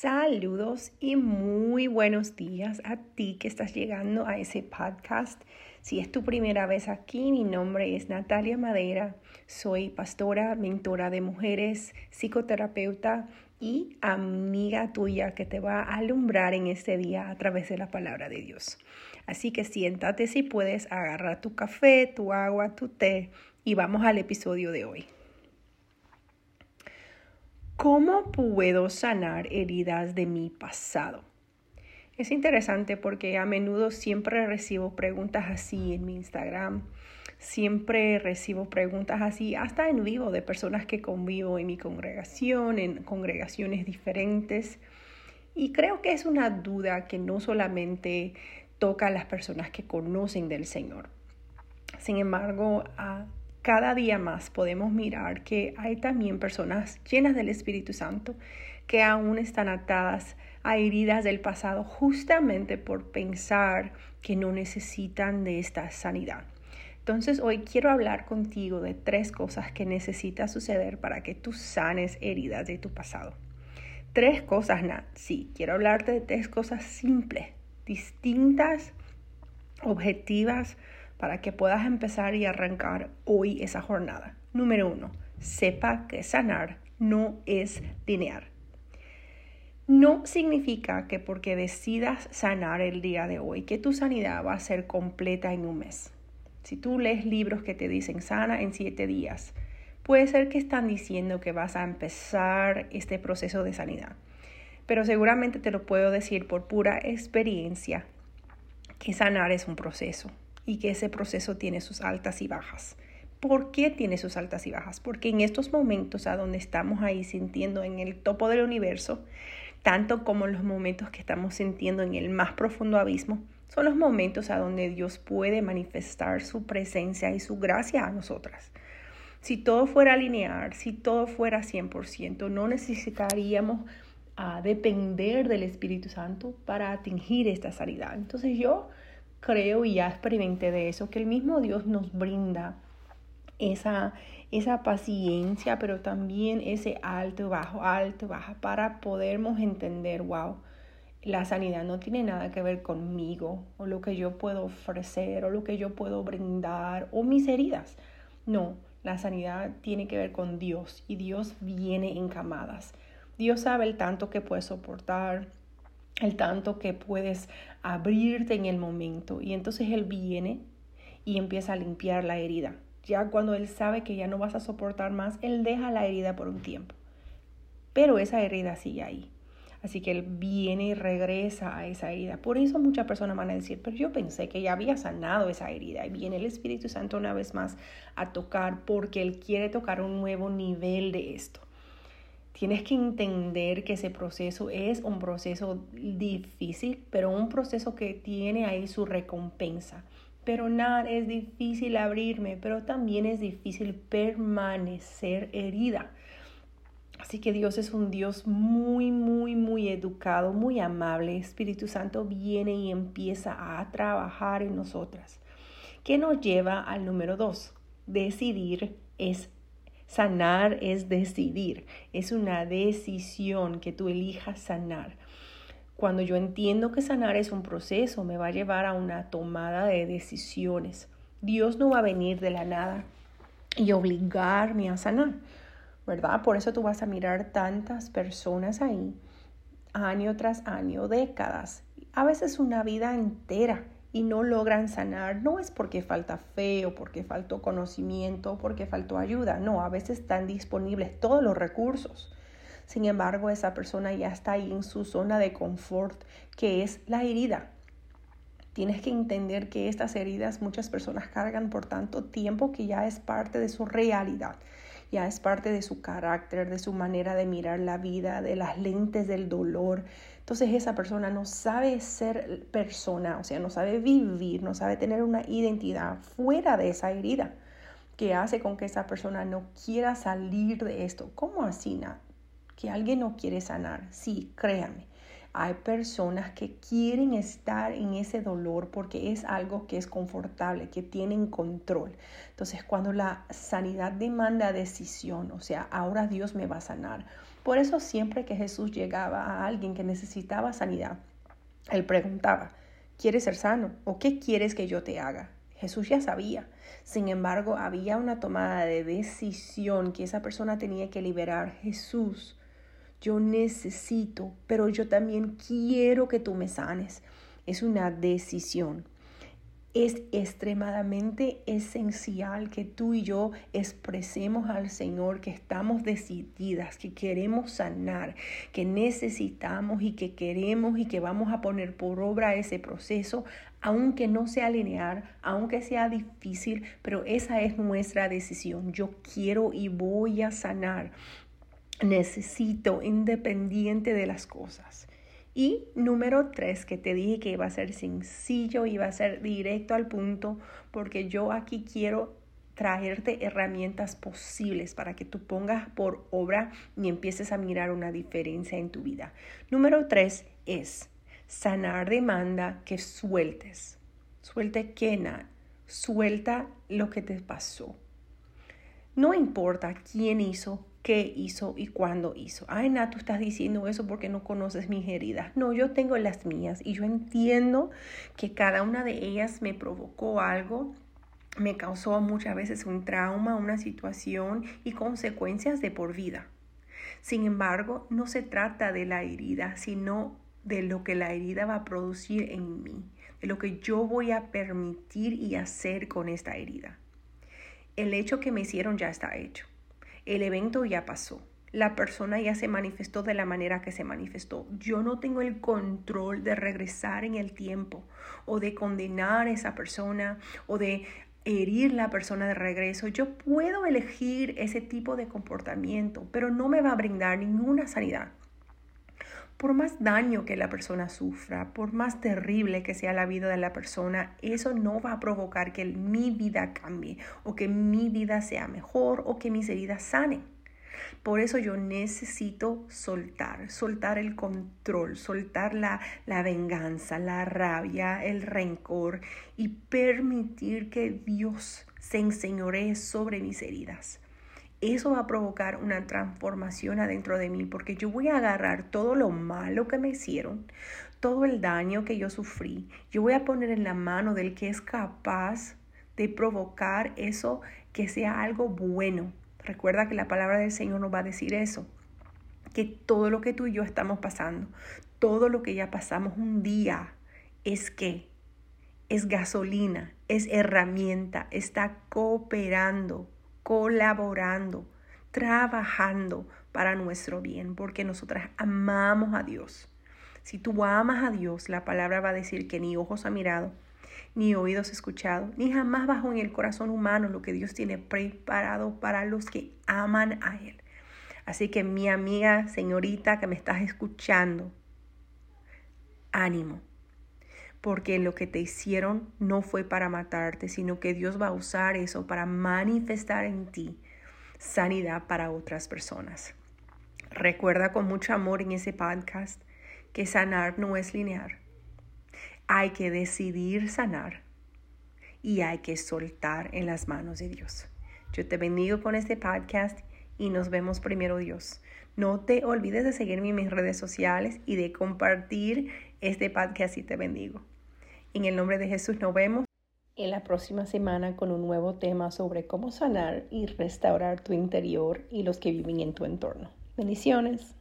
Saludos y muy buenos días a ti que estás llegando a ese podcast. Si es tu primera vez aquí, mi nombre es Natalia Madera. Soy pastora, mentora de mujeres, psicoterapeuta y amiga tuya que te va a alumbrar en este día a través de la palabra de Dios. Así que siéntate si puedes, agarrar tu café, tu agua, tu té y vamos al episodio de hoy. ¿Cómo puedo sanar heridas de mi pasado? Es interesante porque a menudo siempre recibo preguntas así en mi Instagram, siempre recibo preguntas así, hasta en vivo, de personas que convivo en mi congregación, en congregaciones diferentes. Y creo que es una duda que no solamente toca a las personas que conocen del Señor. Sin embargo, cada día más podemos mirar que hay también personas llenas del Espíritu Santo que aún están atadas a heridas del pasado justamente por pensar que no necesitan de esta sanidad. Entonces hoy quiero hablar contigo de tres cosas que necesita suceder para que tú sanes heridas de tu pasado. Tres cosas, Nat. Sí, quiero hablarte de tres cosas simples, distintas, objetivas, para que puedas empezar y arrancar hoy esa jornada. Número uno, sepa que sanar no es lineal. No significa que porque decidas sanar el día de hoy, que tu sanidad va a ser completa en un mes. Si tú lees libros que te dicen sana en siete días, puede ser que están diciendo que vas a empezar este proceso de sanidad. Pero seguramente te lo puedo decir por pura experiencia que sanar es un proceso y que ese proceso tiene sus altas y bajas. ¿Por qué tiene sus altas y bajas? Porque en estos momentos a donde estamos ahí sintiendo en el topo del universo, tanto como los momentos que estamos sintiendo en el más profundo abismo, son los momentos a donde Dios puede manifestar su presencia y su gracia a nosotras. Si todo fuera lineal, si todo fuera 100%, no necesitaríamos a depender del Espíritu Santo para atingir esta sanidad. Entonces yo creo y ya experimenté de eso, que el mismo Dios nos brinda esa, esa paciencia, pero también ese alto, bajo, alto, bajo, para podermos entender, wow, la sanidad no tiene nada que ver conmigo, o lo que yo puedo ofrecer, o lo que yo puedo brindar, o mis heridas. No, la sanidad tiene que ver con Dios, y Dios viene en camadas. Dios sabe el tanto que puede soportar, el tanto que puedes abrirte en el momento. Y entonces Él viene y empieza a limpiar la herida. Ya cuando Él sabe que ya no vas a soportar más, Él deja la herida por un tiempo. Pero esa herida sigue ahí. Así que Él viene y regresa a esa herida. Por eso muchas personas van a decir, pero yo pensé que ya había sanado esa herida. Y viene el Espíritu Santo una vez más a tocar porque Él quiere tocar un nuevo nivel de esto. Tienes que entender que ese proceso es un proceso difícil, pero un proceso que tiene ahí su recompensa. Pero nada, es difícil abrirme, pero también es difícil permanecer herida. Así que Dios es un Dios muy, muy, muy educado, muy amable. Espíritu Santo viene y empieza a trabajar en nosotras. ¿Qué nos lleva al número dos? Decidir es Sanar es decidir, es una decisión que tú elijas sanar. Cuando yo entiendo que sanar es un proceso, me va a llevar a una tomada de decisiones. Dios no va a venir de la nada y obligarme a sanar, ¿verdad? Por eso tú vas a mirar tantas personas ahí, año tras año, décadas, a veces una vida entera y no logran sanar, no es porque falta fe o porque faltó conocimiento o porque faltó ayuda, no, a veces están disponibles todos los recursos. Sin embargo, esa persona ya está ahí en su zona de confort, que es la herida. Tienes que entender que estas heridas muchas personas cargan por tanto tiempo que ya es parte de su realidad, ya es parte de su carácter, de su manera de mirar la vida, de las lentes del dolor, entonces esa persona no sabe ser persona, o sea, no sabe vivir, no sabe tener una identidad fuera de esa herida que hace con que esa persona no quiera salir de esto. ¿Cómo así, Que alguien no quiere sanar. Sí, créame. Hay personas que quieren estar en ese dolor porque es algo que es confortable, que tienen control. Entonces, cuando la sanidad demanda decisión, o sea, ahora Dios me va a sanar, Por eso siempre que Jesús llegaba a alguien que necesitaba sanidad, él preguntaba, ¿quieres ser sano? ¿O qué quieres que yo te haga? Jesús ya sabía. Sin embargo, había una tomada de decisión que esa persona tenía que liberar. Jesús, yo necesito, pero yo también quiero que tú me sanes. Es una decisión es extremadamente esencial que tú y yo expresemos al Señor que estamos decididas, que queremos sanar, que necesitamos y que queremos y que vamos a poner por obra ese proceso, aunque no sea lineal, aunque sea difícil, pero esa es nuestra decisión. Yo quiero y voy a sanar. Necesito independiente de las cosas. Y número tres, que te dije que iba a ser sencillo, iba a ser directo al punto, porque yo aquí quiero traerte herramientas posibles para que tú pongas por obra y empieces a mirar una diferencia en tu vida. Número tres es sanar demanda que sueltes. Suelte quena, suelta lo que te pasó. No importa quién hizo, qué hizo y cuándo hizo. Ay, Nat, tú estás diciendo eso porque no conoces mis heridas. No, yo tengo las mías y yo entiendo que cada una de ellas me provocó algo, me causó muchas veces un trauma, una situación y consecuencias de por vida. Sin embargo, no se trata de la herida, sino de lo que la herida va a producir en mí, de lo que yo voy a permitir y hacer con esta herida. El hecho que me hicieron ya está hecho el evento ya pasó. La persona ya se manifestó de la manera que se manifestó. Yo no tengo el control de regresar en el tiempo o de condenar a esa persona o de herir la persona de regreso. Yo puedo elegir ese tipo de comportamiento, pero no me va a brindar ninguna sanidad. Por más daño que la persona sufra, por más terrible que sea la vida de la persona, eso no va a provocar que mi vida cambie o que mi vida sea mejor o que mis heridas sanen. Por eso yo necesito soltar, soltar el control, soltar la, la, venganza, la rabia, el rencor y permitir que Dios se enseñoree sobre mis heridas eso va a provocar una transformación adentro de mí porque yo voy a agarrar todo lo malo que me hicieron, todo el daño que yo sufrí, yo voy a poner en la mano del que es capaz de provocar eso que sea algo bueno. Recuerda que la palabra del Señor nos va a decir eso, que todo lo que tú y yo estamos pasando, todo lo que ya pasamos un día, es que es gasolina, es herramienta, está cooperando colaborando, trabajando para nuestro bien, porque nosotras amamos a Dios. Si tú amas a Dios, la palabra va a decir que ni ojos ha mirado, ni oídos escuchado, ni jamás bajó en el corazón humano lo que Dios tiene preparado para los que aman a Él. Así que mi amiga, señorita que me estás escuchando, ánimo porque lo que te hicieron no fue para matarte, sino que Dios va a usar eso para manifestar en ti sanidad para otras personas. Recuerda con mucho amor en ese podcast que sanar no es lineal. Hay que decidir sanar y hay que soltar en las manos de Dios. Yo te bendigo con este podcast y nos vemos primero Dios. No te olvides de seguirme en mis redes sociales y de compartir este podcast y te bendigo. En el nombre de Jesús nos vemos en la próxima semana con un nuevo tema sobre cómo sanar y restaurar tu interior y los que viven en tu entorno. Bendiciones.